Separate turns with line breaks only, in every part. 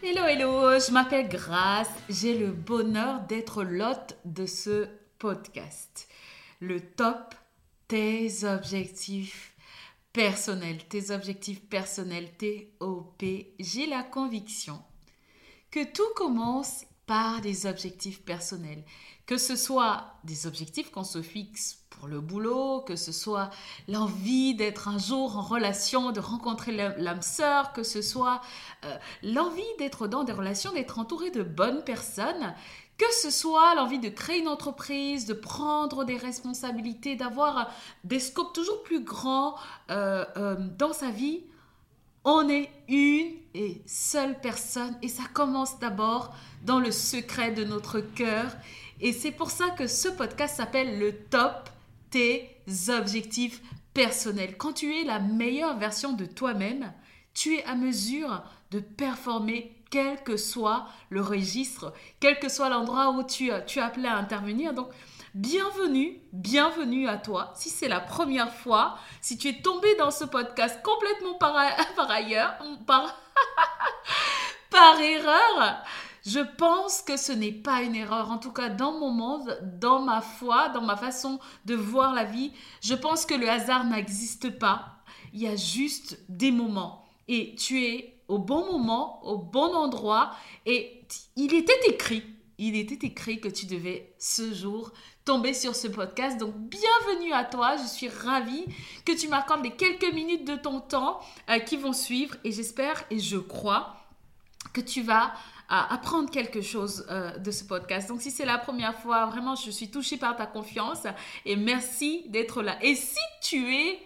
Hello, hello, je m'appelle Grace. J'ai le bonheur d'être l'hôte de ce podcast. Le top, tes objectifs personnels, tes objectifs personnels, TOP. J'ai la conviction que tout commence par des objectifs personnels. Que ce soit des objectifs qu'on se fixe pour le boulot, que ce soit l'envie d'être un jour en relation, de rencontrer l'âme sœur, que ce soit euh, l'envie d'être dans des relations, d'être entouré de bonnes personnes, que ce soit l'envie de créer une entreprise, de prendre des responsabilités, d'avoir des scopes toujours plus grands euh, euh, dans sa vie, on est une et seule personne et ça commence d'abord dans le secret de notre cœur. Et c'est pour ça que ce podcast s'appelle le top tes objectifs personnels. Quand tu es la meilleure version de toi-même, tu es à mesure de performer quel que soit le registre, quel que soit l'endroit où tu, tu es appelé à intervenir. Donc, bienvenue, bienvenue à toi. Si c'est la première fois, si tu es tombé dans ce podcast complètement par, ailleurs, par, par erreur, je pense que ce n'est pas une erreur. En tout cas, dans mon monde, dans ma foi, dans ma façon de voir la vie, je pense que le hasard n'existe pas. Il y a juste des moments. Et tu es au bon moment, au bon endroit. Et il était écrit, il était écrit que tu devais ce jour sur ce podcast. Donc bienvenue à toi, je suis ravie que tu m'accordes les quelques minutes de ton temps euh, qui vont suivre et j'espère et je crois que tu vas euh, apprendre quelque chose euh, de ce podcast. Donc si c'est la première fois, vraiment je suis touchée par ta confiance et merci d'être là. Et si tu es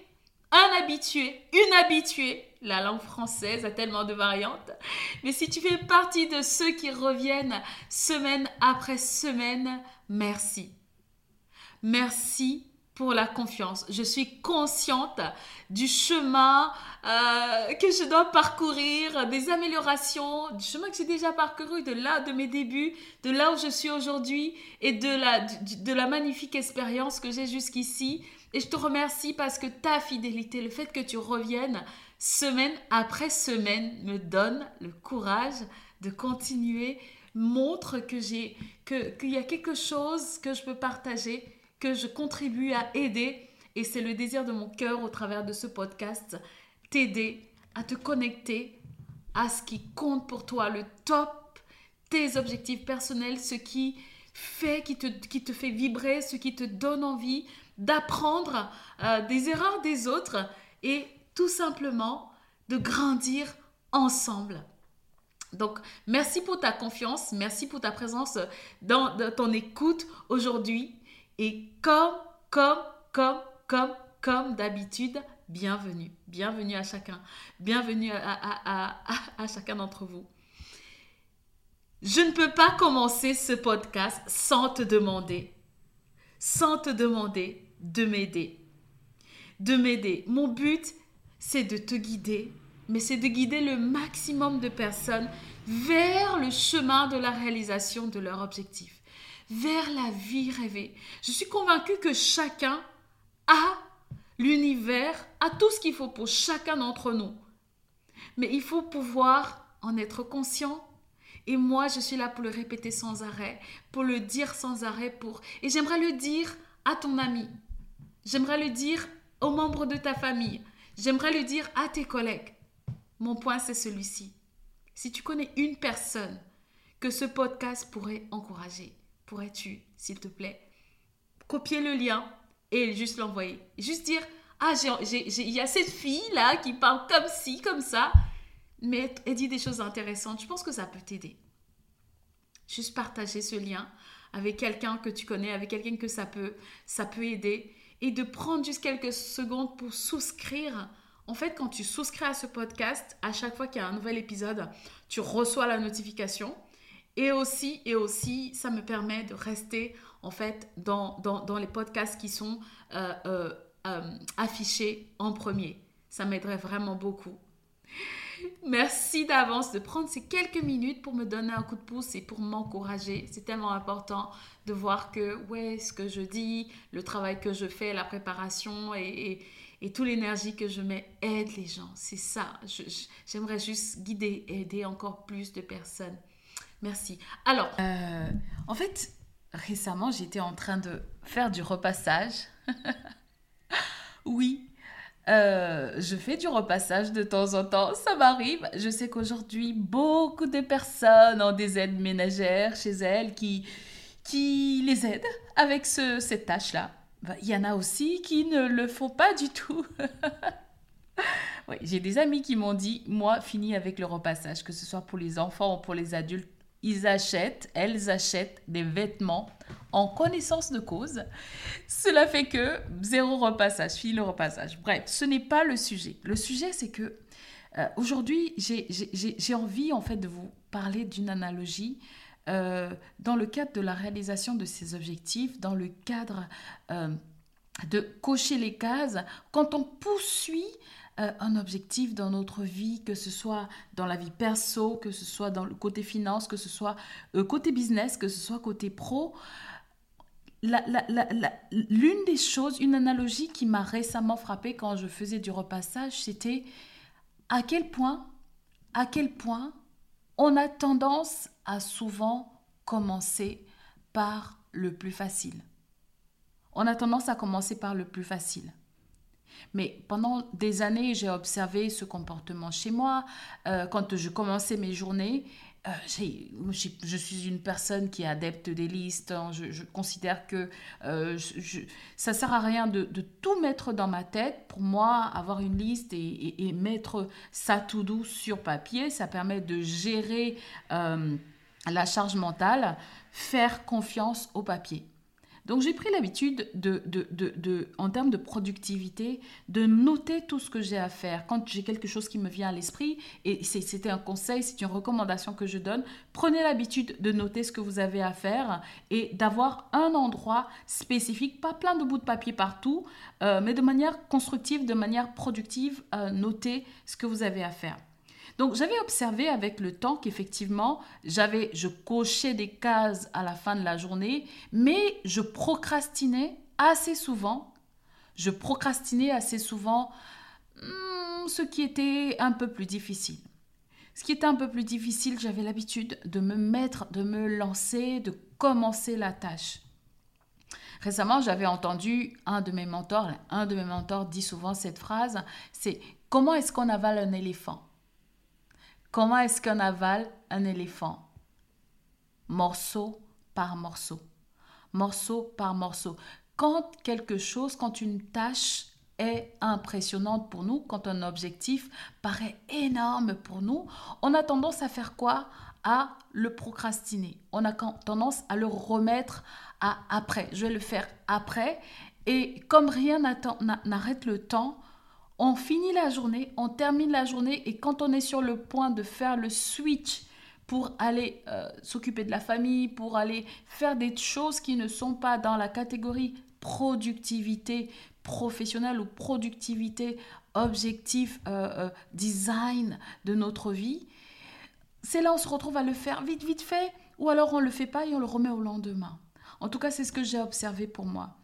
un habitué, une habituée, la langue française a tellement de variantes. Mais si tu fais partie de ceux qui reviennent semaine après semaine, merci. Merci pour la confiance. Je suis consciente du chemin euh, que je dois parcourir, des améliorations, du chemin que j'ai déjà parcouru, de là, de mes débuts, de là où je suis aujourd'hui et de la, de la magnifique expérience que j'ai jusqu'ici. Et je te remercie parce que ta fidélité, le fait que tu reviennes semaine après semaine, me donne le courage de continuer, montre que j'ai qu'il y a quelque chose que je peux partager, que je contribue à aider. Et c'est le désir de mon cœur au travers de ce podcast, t'aider à te connecter à ce qui compte pour toi, le top, tes objectifs personnels, ce qui fait, qui te, fait vibrer, ce qui te donne envie d'apprendre euh, des erreurs des autres et tout simplement de grandir ensemble. Donc, merci pour ta confiance, merci pour ta présence dans, ton écoute aujourd'hui. Et comme, comme, comme, comme, comme d'habitude, bienvenue. Bienvenue à chacun. Bienvenue à, chacun d'entre vous. Je ne peux pas commencer ce podcast sans te demander, sans te demander de m'aider. De m'aider. Mon but, c'est de te guider, mais c'est de guider le maximum de personnes vers le chemin de la réalisation de leur objectif, vers la vie rêvée. Je suis convaincue que chacun a l'univers, a tout ce qu'il faut pour chacun d'entre nous. Mais il faut pouvoir en être conscient et moi, je suis là pour le répéter sans arrêt, pour le dire sans arrêt, pour... Et j'aimerais le dire à ton ami. J'aimerais le dire aux membres de ta famille. J'aimerais le dire à tes collègues. Mon point, c'est celui-ci. Si tu connais une personne que ce podcast pourrait encourager, pourrais-tu, s'il te plaît, copier le lien et juste l'envoyer? Juste dire, ah, il y a cette fille-là qui parle comme ci, comme ça, mais elle dit des choses intéressantes. Je pense que ça peut t'aider. Juste partager ce lien avec quelqu'un que tu connais, avec quelqu'un que ça peut, ça peut aider. Et de prendre juste quelques secondes pour souscrire. En fait, quand tu souscris à ce podcast, à chaque fois qu'il y a un nouvel épisode, tu reçois la notification. Et aussi, et aussi, ça me permet de rester en fait dans, dans, les podcasts qui sont euh, euh, euh, affichés en premier. Ça m'aiderait vraiment beaucoup. Merci d'avance de prendre ces quelques minutes pour me donner un coup de pouce et pour m'encourager. C'est tellement important de voir que, ouais, ce que je dis, le travail que je fais, la préparation et, et, toute l'énergie que je mets aide les gens. C'est ça. J'aimerais juste guider et aider encore plus de personnes. Merci. Alors,
euh, en fait, récemment, j'étais en train de faire du repassage. oui, euh, je fais du repassage de temps en temps, ça m'arrive. Je sais qu'aujourd'hui, beaucoup de personnes ont des aides ménagères chez elles qui, qui les aident avec ce, cette tâche-là. Bah, il y en a aussi qui ne le font pas du tout. oui, J'ai des amis qui m'ont dit, moi, fini avec le repassage, que ce soit pour les enfants ou pour les adultes, ils achètent, elles achètent des vêtements en connaissance de cause. Cela fait que zéro repassage, file le repassage. Bref, ce n'est pas le sujet. Le sujet, c'est que euh, aujourd'hui, j'ai envie en fait de vous parler d'une analogie euh, dans le cadre de la réalisation de ces objectifs, dans le cadre euh, de cocher les cases, quand on poursuit euh, un objectif dans notre vie, que ce soit dans la vie perso, que ce soit dans le côté finance, que ce soit euh, côté business, que ce soit côté pro. L'une des choses, une analogie qui m'a récemment frappée quand je faisais du repassage, c'était à quel point, à quel point on a tendance à souvent commencer par le plus facile. On a tendance à commencer par le plus facile. Mais pendant des années, j'ai observé ce comportement chez moi. Euh, quand je commençais mes journées, euh, je suis une personne qui est adepte des listes. Hein. Je, considère que euh, ça sert à rien de, tout mettre dans ma tête. Pour moi, avoir une liste et, et, mettre ça tout doux sur papier, ça permet de gérer la charge mentale, faire confiance au papier. Donc j'ai pris l'habitude de, en termes de productivité, de noter tout ce que j'ai à faire. Quand j'ai quelque chose qui me vient à l'esprit, et c'était un conseil, c'est une recommandation que je donne, prenez l'habitude de noter ce que vous avez à faire et d'avoir un endroit spécifique, pas plein de bouts de papier partout, euh, mais de manière constructive, de manière productive, euh, noter ce que vous avez à faire. Donc j'avais observé avec le temps qu'effectivement, je cochais des cases à la fin de la journée, mais je procrastinais assez souvent. Je procrastinais assez souvent hmm, ce qui était un peu plus difficile. Ce qui était un peu plus difficile, j'avais l'habitude de me mettre, de me lancer, de commencer la tâche. Récemment, j'avais entendu un de mes mentors, un de mes mentors dit souvent cette phrase, c'est comment est-ce qu'on avale un éléphant? Comment est-ce qu'on avale un éléphant? Morceau par morceau. Morceau par morceau. Quand quelque chose, quand une tâche est impressionnante pour nous, quand un objectif paraît énorme pour nous, on a tendance à faire quoi? À le procrastiner. On a tendance à le remettre à après. Je vais le faire après. Et comme rien n'arrête le temps, on finit la journée, on termine la journée et quand on est sur le point de faire le switch pour aller euh, s'occuper de la famille, pour aller faire des choses qui ne sont pas dans la catégorie productivité professionnelle ou productivité objectif euh, euh, design de notre vie, c'est là on se retrouve à le faire vite vite fait ou alors on le fait pas et on le remet au lendemain. En tout cas, c'est ce que j'ai observé pour moi.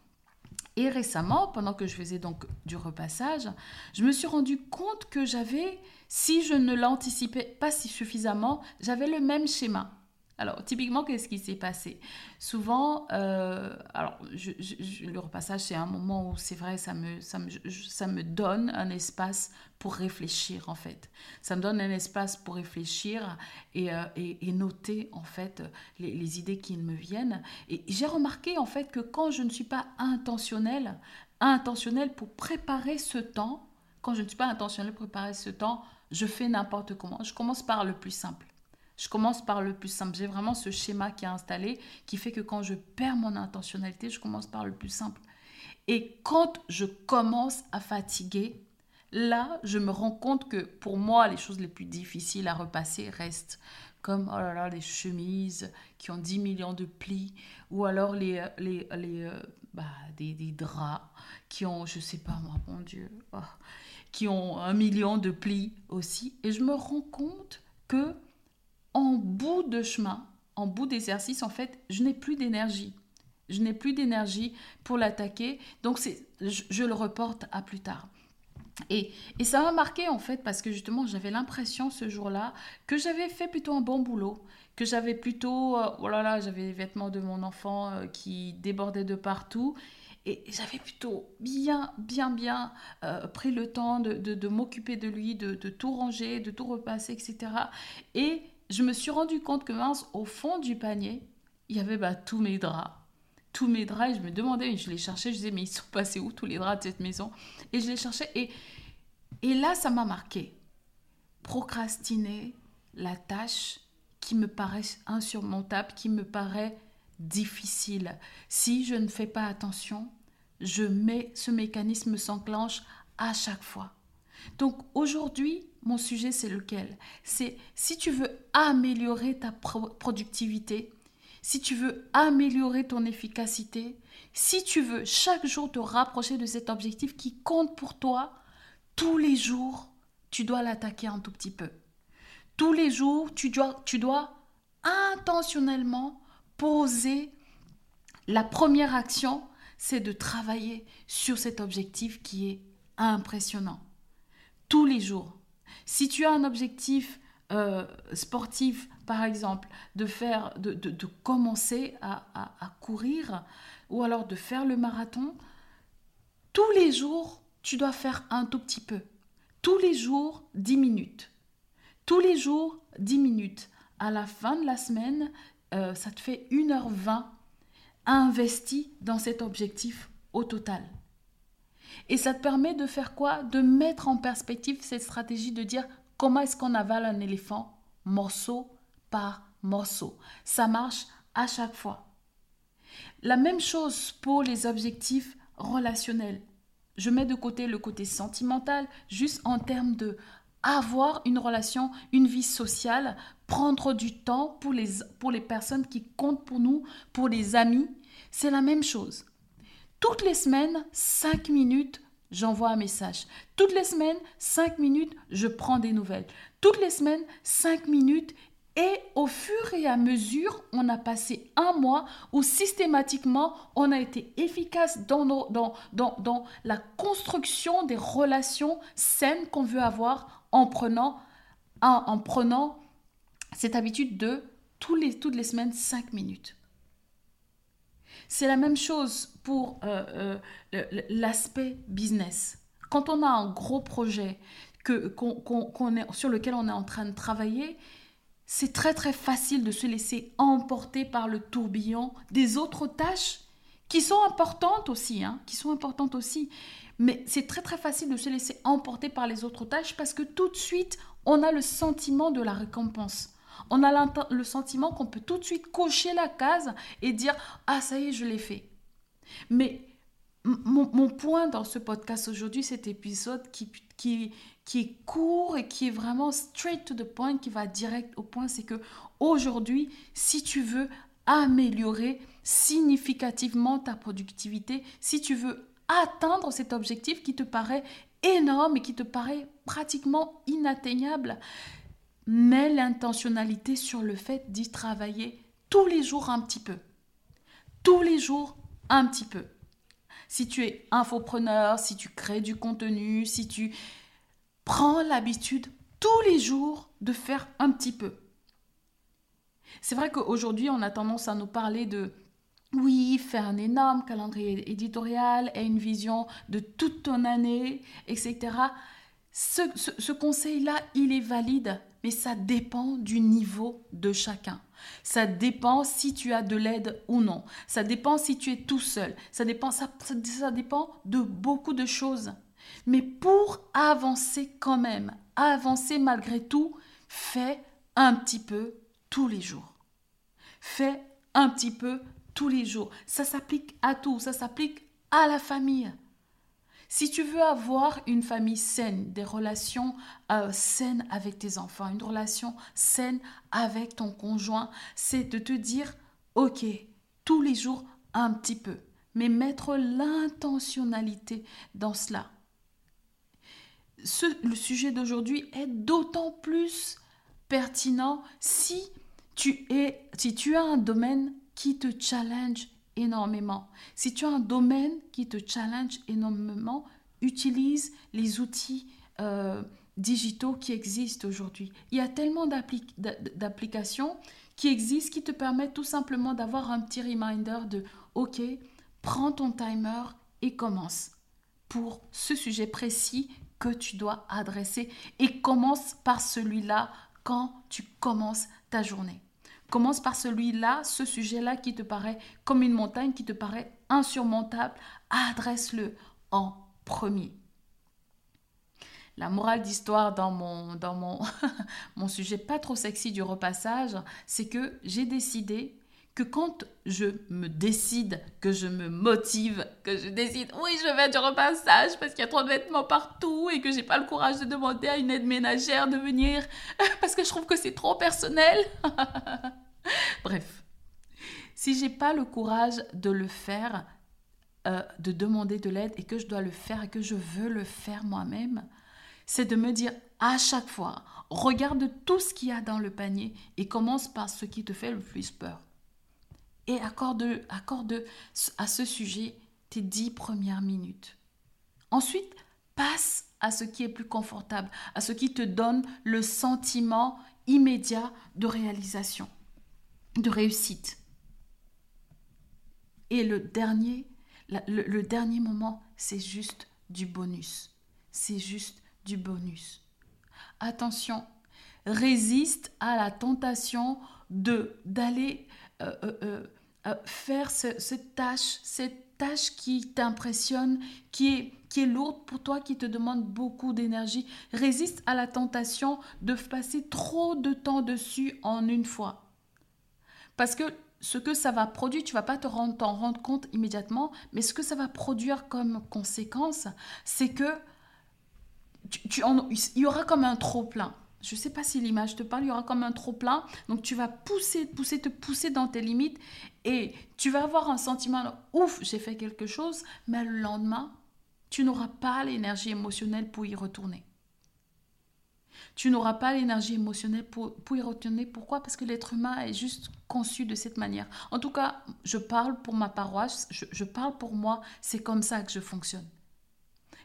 Et récemment, pendant que je faisais donc du repassage, je me suis rendu compte que j'avais, si je ne l'anticipais pas suffisamment, j'avais le même schéma. Alors, typiquement, qu'est-ce qui s'est passé? Souvent, euh, alors, le repassage, c'est un moment où c'est vrai, ça me, ça, me, ça me donne un espace pour réfléchir, en fait. Ça me donne un espace pour réfléchir et, euh, et, noter, en fait, les, les, idées qui me viennent. Et j'ai remarqué, en fait, que quand je ne suis pas intentionnelle, intentionnelle pour préparer ce temps, quand je ne suis pas intentionnelle pour préparer ce temps, je fais n'importe comment. Je commence par le plus simple. Je commence par le plus simple. J'ai vraiment ce schéma qui est installé qui fait que quand je perds mon intentionnalité, je commence par le plus simple. Et quand je commence à fatiguer, là, je me rends compte que pour moi, les choses les plus difficiles à repasser restent comme oh là là, les chemises qui ont 10 millions de plis, ou alors les, les, les euh, bah, des, des, draps qui ont, je sais pas moi, mon Dieu, oh, qui ont un million de plis aussi. Et je me rends compte que en bout de chemin, en bout d'exercice, en fait, je n'ai plus d'énergie. Je n'ai plus d'énergie pour l'attaquer. Donc, c'est, je, le reporte à plus tard. Et, et ça m'a marqué en fait parce que justement j'avais l'impression ce jour-là que j'avais fait plutôt un bon boulot, que j'avais plutôt, euh, oh là là, j'avais les vêtements de mon enfant euh, qui débordaient de partout et j'avais plutôt bien, bien, bien euh, pris le temps de, de, m'occuper de lui, de, de, tout ranger, de tout repasser, etc. Et je me suis rendu compte que mince, au fond du panier, il y avait bah, tous mes draps. Tous mes draps, et je me demandais, je les cherchais, je disais, mais ils sont passés où tous les draps de cette maison? Et je les cherchais, et, et là, ça m'a marqué. Procrastiner la tâche qui me paraît insurmontable, qui me paraît difficile. Si je ne fais pas attention, je mets ce mécanisme s'enclenche à chaque fois. Donc aujourd'hui, mon sujet, c'est lequel? C'est si tu veux améliorer ta productivité, si tu veux améliorer ton efficacité, si tu veux chaque jour te rapprocher de cet objectif qui compte pour toi, tous les jours, tu dois l'attaquer un tout petit peu. Tous les jours, tu dois, tu dois intentionnellement poser la première action, c'est de travailler sur cet objectif qui est impressionnant. Tous les jours. Si tu as un objectif euh, sportif, par exemple, de faire, de, de, commencer à, à, courir ou alors de faire le marathon, tous les jours, tu dois faire un tout petit peu. Tous les jours, 10 minutes. Tous les jours, 10 minutes. À la fin de la semaine, euh, ça te fait 1h20 investi dans cet objectif au total. Et ça te permet de faire quoi? De mettre en perspective cette stratégie de dire comment est-ce qu'on avale un éléphant morceau par morceau. Ça marche à chaque fois. La même chose pour les objectifs relationnels. Je mets de côté le côté sentimental, juste en termes de avoir une relation, une vie sociale, prendre du temps pour les, pour les personnes qui comptent pour nous, pour les amis, c'est la même chose. Toutes les semaines, 5 minutes, j'envoie un message. Toutes les semaines, 5 minutes, je prends des nouvelles. Toutes les semaines, 5 minutes. Et au fur et à mesure, on a passé un mois où systématiquement, on a été efficace dans, la construction des relations saines qu'on veut avoir en prenant, en, en prenant cette habitude de toutes les semaines 5 minutes. C'est la même chose pour euh, euh, l'aspect business. Quand on a un gros projet que, qu'on, est, sur lequel on est en train de travailler, c'est très très facile de se laisser emporter par le tourbillon des autres tâches qui sont importantes aussi, hein, qui sont importantes aussi. Mais c'est très très facile de se laisser emporter par les autres tâches parce que tout de suite, on a le sentiment de la récompense on a le sentiment qu'on peut tout de suite cocher la case et dire Ah, ça y est, je l'ai fait. Mais mon, point dans ce podcast aujourd'hui, cet épisode qui, qui, qui est court et qui est vraiment straight to the point, qui va direct au point, c'est que aujourd'hui, si tu veux améliorer significativement ta productivité, si tu veux atteindre cet objectif qui te paraît énorme et qui te paraît pratiquement inatteignable, mets l'intentionnalité sur le fait d'y travailler tous les jours un petit peu. Tous les jours un petit peu. Si tu es infopreneur, si tu crées du contenu, si tu prends l'habitude tous les jours de faire un petit peu. c'est vrai qu'aujourd'hui, on a tendance à nous parler de oui, faire un énorme calendrier éditorial et une vision de toute ton année, etc. Ce, ce conseil-là, il est valide, mais ça dépend du niveau de chacun. Ça dépend si tu as de l'aide ou non. Ça dépend si tu es tout seul. Ça dépend, ça, ça dépend de beaucoup de choses. Mais pour avancer quand même, avancer malgré tout, fais un petit peu tous les jours. Fais un petit peu tous les jours. Ça s'applique à tout. Ça s'applique à la famille. Si tu veux avoir une famille saine, des relations euh, saines avec tes enfants, une relation saine avec ton conjoint, c'est de te dire, ok, tous les jours un petit peu, mais mettre l'intentionnalité dans cela. le sujet d'aujourd'hui est d'autant plus pertinent si tu, es, si tu as un domaine qui te challenge énormément. Si tu as un domaine qui te challenge énormément, utilise les outils euh, digitaux qui existent aujourd'hui. Il y a tellement d'applications qui existent qui te permettent tout simplement d'avoir un petit reminder de OK, prends ton timer et commence pour ce sujet précis que tu dois adresser et commence par celui-là quand tu commences ta journée. Commence par celui-là, ce sujet-là qui te paraît comme une montagne, qui te paraît insurmontable. Adresse-le en premier. La morale d'histoire dans mon, dans mon, mon sujet pas trop sexy du repassage, c'est que j'ai décidé que quand je me décide, que je me motive, que je décide, oui, je vais du repassage parce qu'il y a trop de vêtements partout et que j'ai pas le courage de demander à une aide ménagère de venir parce que je trouve que c'est trop personnel. Bref, si j'ai pas le courage de le faire, euh, de demander de l'aide et que je dois le faire et que je veux le faire moi-même, c'est de me dire à chaque fois, regarde tout ce qu'il y a dans le panier et commence par ce qui te fait le plus peur. Et accorde, accorde à ce sujet tes dix premières minutes. Ensuite, passe à ce qui est plus confortable, à ce qui te donne le sentiment immédiat de réalisation de réussite. Et le dernier, le, dernier moment, c'est juste du bonus. C'est juste du bonus. Attention, résiste à la tentation de d'aller euh, euh, euh, faire cette tâche, cette tâche qui t'impressionne, qui est, qui est lourde pour toi, qui te demande beaucoup d'énergie. Résiste à la tentation de passer trop de temps dessus en une fois. Parce que ce que ça va produire, tu vas pas te rendre, t'en rendre compte immédiatement, mais ce que ça va produire comme conséquence, c'est que tu, il y aura comme un trop plein. Je ne sais pas si l'image te parle, il y aura comme un trop plein. Donc tu vas pousser, pousser, te pousser dans tes limites et tu vas avoir un sentiment, ouf, j'ai fait quelque chose, mais le lendemain, tu n'auras pas l'énergie émotionnelle pour y retourner. Tu n'auras pas l'énergie émotionnelle pour, y retourner. Pourquoi? Parce que l'être humain est juste conçu de cette manière. En tout cas, je parle pour ma paroisse, je, parle pour moi, c'est comme ça que je fonctionne.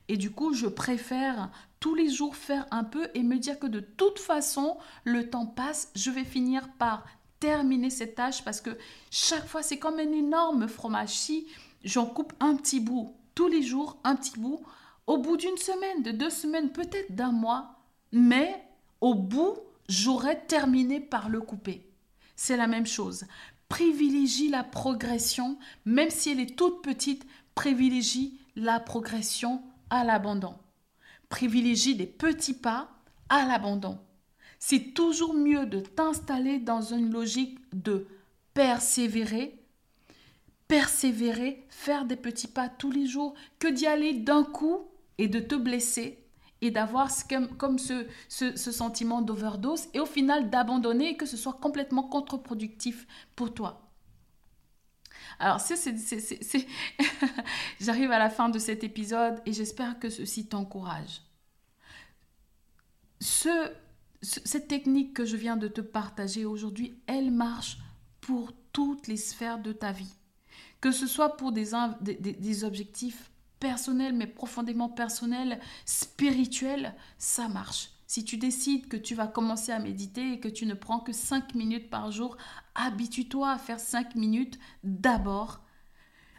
Et du coup, je préfère tous les jours faire un peu et me dire que de toute façon, le temps passe, je vais finir par terminer cette tâche parce que chaque fois, c'est comme un énorme fromage. Si j'en coupe un petit bout tous les jours, un petit bout, au bout d'une semaine, de deux semaines, peut-être d'un mois, mais au bout, j'aurais terminé par le couper. C'est la même chose. Privilégie la progression, même si elle est toute petite, privilégie la progression à l'abandon. Privilégie des petits pas à l'abandon. C'est toujours mieux de t'installer dans une logique de persévérer, persévérer, faire des petits pas tous les jours, que d'y aller d'un coup et de te blesser et d'avoir comme, ce, ce, sentiment d'overdose et au final d'abandonner et que ce soit complètement contre-productif pour toi. Alors, c'est, j'arrive à la fin de cet épisode et j'espère que ceci t'encourage. Ce, cette technique que je viens de te partager aujourd'hui, elle marche pour toutes les sphères de ta vie. Que ce soit pour des, des, objectifs personnel, mais profondément personnel, spirituel, ça marche. Si tu décides que tu vas commencer à méditer et que tu ne prends que 5 minutes par jour, habitue-toi à faire 5 minutes d'abord.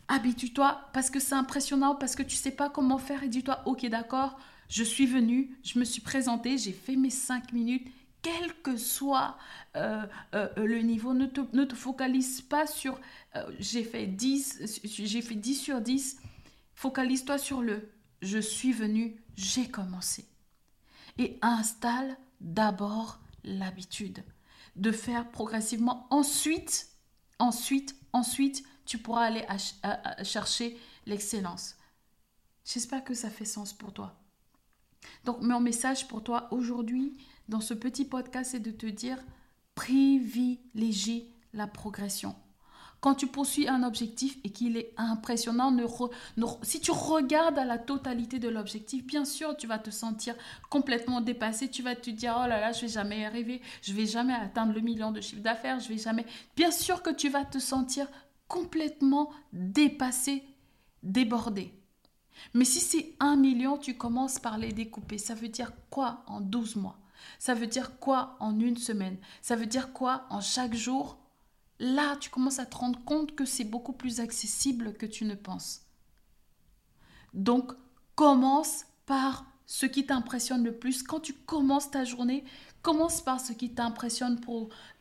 Habitue-toi parce que c'est impressionnant, parce que tu sais pas comment faire et dis-toi, ok d'accord, je suis venu, je me suis présenté, j'ai fait mes 5 minutes quel que soit euh, euh, le niveau, ne te, ne te, focalise pas sur euh, j'ai fait 10, j'ai fait 10 sur 10. Focalise-toi sur le je suis venu, j'ai commencé. Et installe d'abord l'habitude de faire progressivement. Ensuite, ensuite, ensuite, tu pourras aller chercher l'excellence. J'espère que ça fait sens pour toi. Donc, mon message pour toi aujourd'hui, dans ce petit podcast, c'est de te dire privilégie la progression. Quand tu poursuis un objectif et qu'il est impressionnant, ne si tu regardes à la totalité de l'objectif, bien sûr, tu vas te sentir complètement dépassé. Tu vas te dire, oh là là, je vais jamais y arriver, je vais jamais atteindre le million de chiffre d'affaires, je vais jamais. Bien sûr que tu vas te sentir complètement dépassé, débordé. Mais si c'est un million, tu commences par les découper. Ça veut dire quoi en 12 mois? Ça veut dire quoi en une semaine? Ça veut dire quoi en chaque jour? Là, tu commences à te rendre compte que c'est beaucoup plus accessible que tu ne penses. Donc, commence par ce qui t'impressionne le plus. Quand tu commences ta journée, commence par ce qui t'impressionne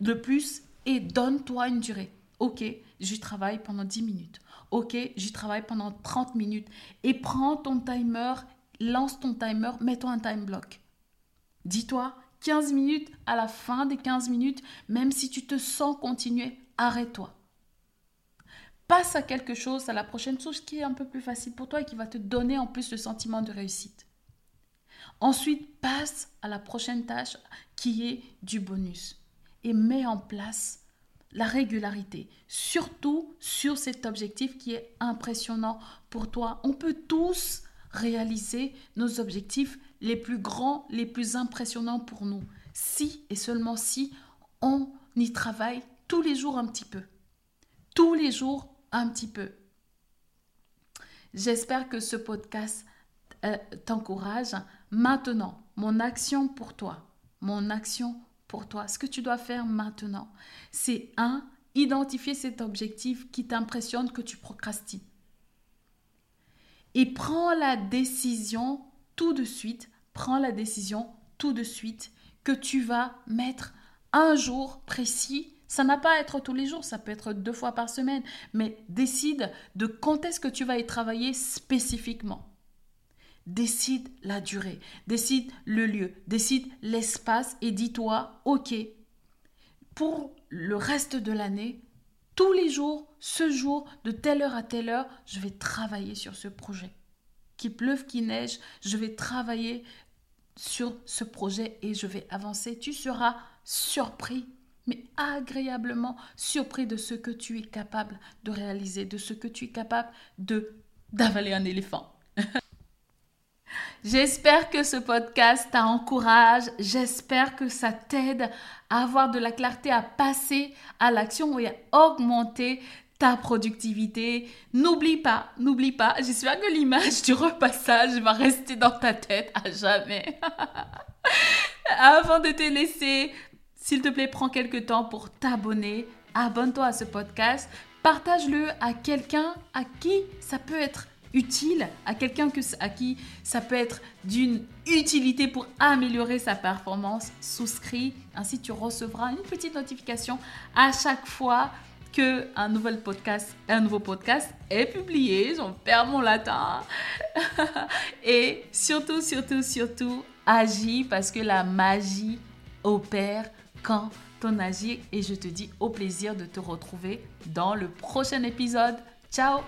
le plus et donne-toi une durée. Ok, j'y travaille pendant 10 minutes. Ok, j'y travaille pendant 30 minutes. Et prends ton timer, lance ton timer, mets-toi un time block. Dis-toi 15 minutes, à la fin des 15 minutes, même si tu te sens continuer, arrête-toi. Passe à quelque chose, à la prochaine chose qui est un peu plus facile pour toi et qui va te donner en plus le sentiment de réussite. Ensuite, passe à la prochaine tâche qui est du bonus et mets en place la régularité, surtout sur cet objectif qui est impressionnant pour toi. On peut tous réaliser nos objectifs les plus grands, les plus impressionnants pour nous, si et seulement si on y travaille tous les jours un petit peu. Tous les jours un petit peu. J'espère que ce podcast euh, t'encourage. Maintenant, mon action pour toi, mon action pour toi, ce que tu dois faire maintenant, c'est un, identifier cet objectif qui t'impressionne, que tu procrastines. Et prends la décision tout de suite, prends la décision tout de suite que tu vas mettre un jour précis ça n'a pas à être tous les jours, ça peut être deux fois par semaine, mais décide de quand est-ce que tu vas y travailler spécifiquement. Décide la durée, décide le lieu, décide l'espace et dis-toi, ok, pour le reste de l'année, tous les jours, ce jour, de telle heure à telle heure, je vais travailler sur ce projet. Qu'il pleuve, qu'il neige, je vais travailler sur ce projet et je vais avancer. Tu seras surpris mais agréablement surpris de ce que tu es capable de réaliser, de ce que tu es capable de d'avaler un éléphant. J'espère que ce podcast t'encourage, j'espère que ça t'aide à avoir de la clarté, à passer à l'action et à augmenter ta productivité. N'oublie pas, n'oublie pas, j'espère que l'image du repassage va rester dans ta tête à jamais. Avant de te laisser, s'il te plaît, prends quelques temps pour t'abonner. Abonne-toi à ce podcast. Partage-le à quelqu'un à qui ça peut être utile, à quelqu'un à qui ça peut être d'une utilité pour améliorer sa performance. Souscris, ainsi tu recevras une petite notification à chaque fois que un nouveau podcast est publié. J'en perds mon latin. Et surtout, surtout, surtout, agis parce que la magie opère quand ton agir et je te dis au plaisir de te retrouver dans le prochain épisode. Ciao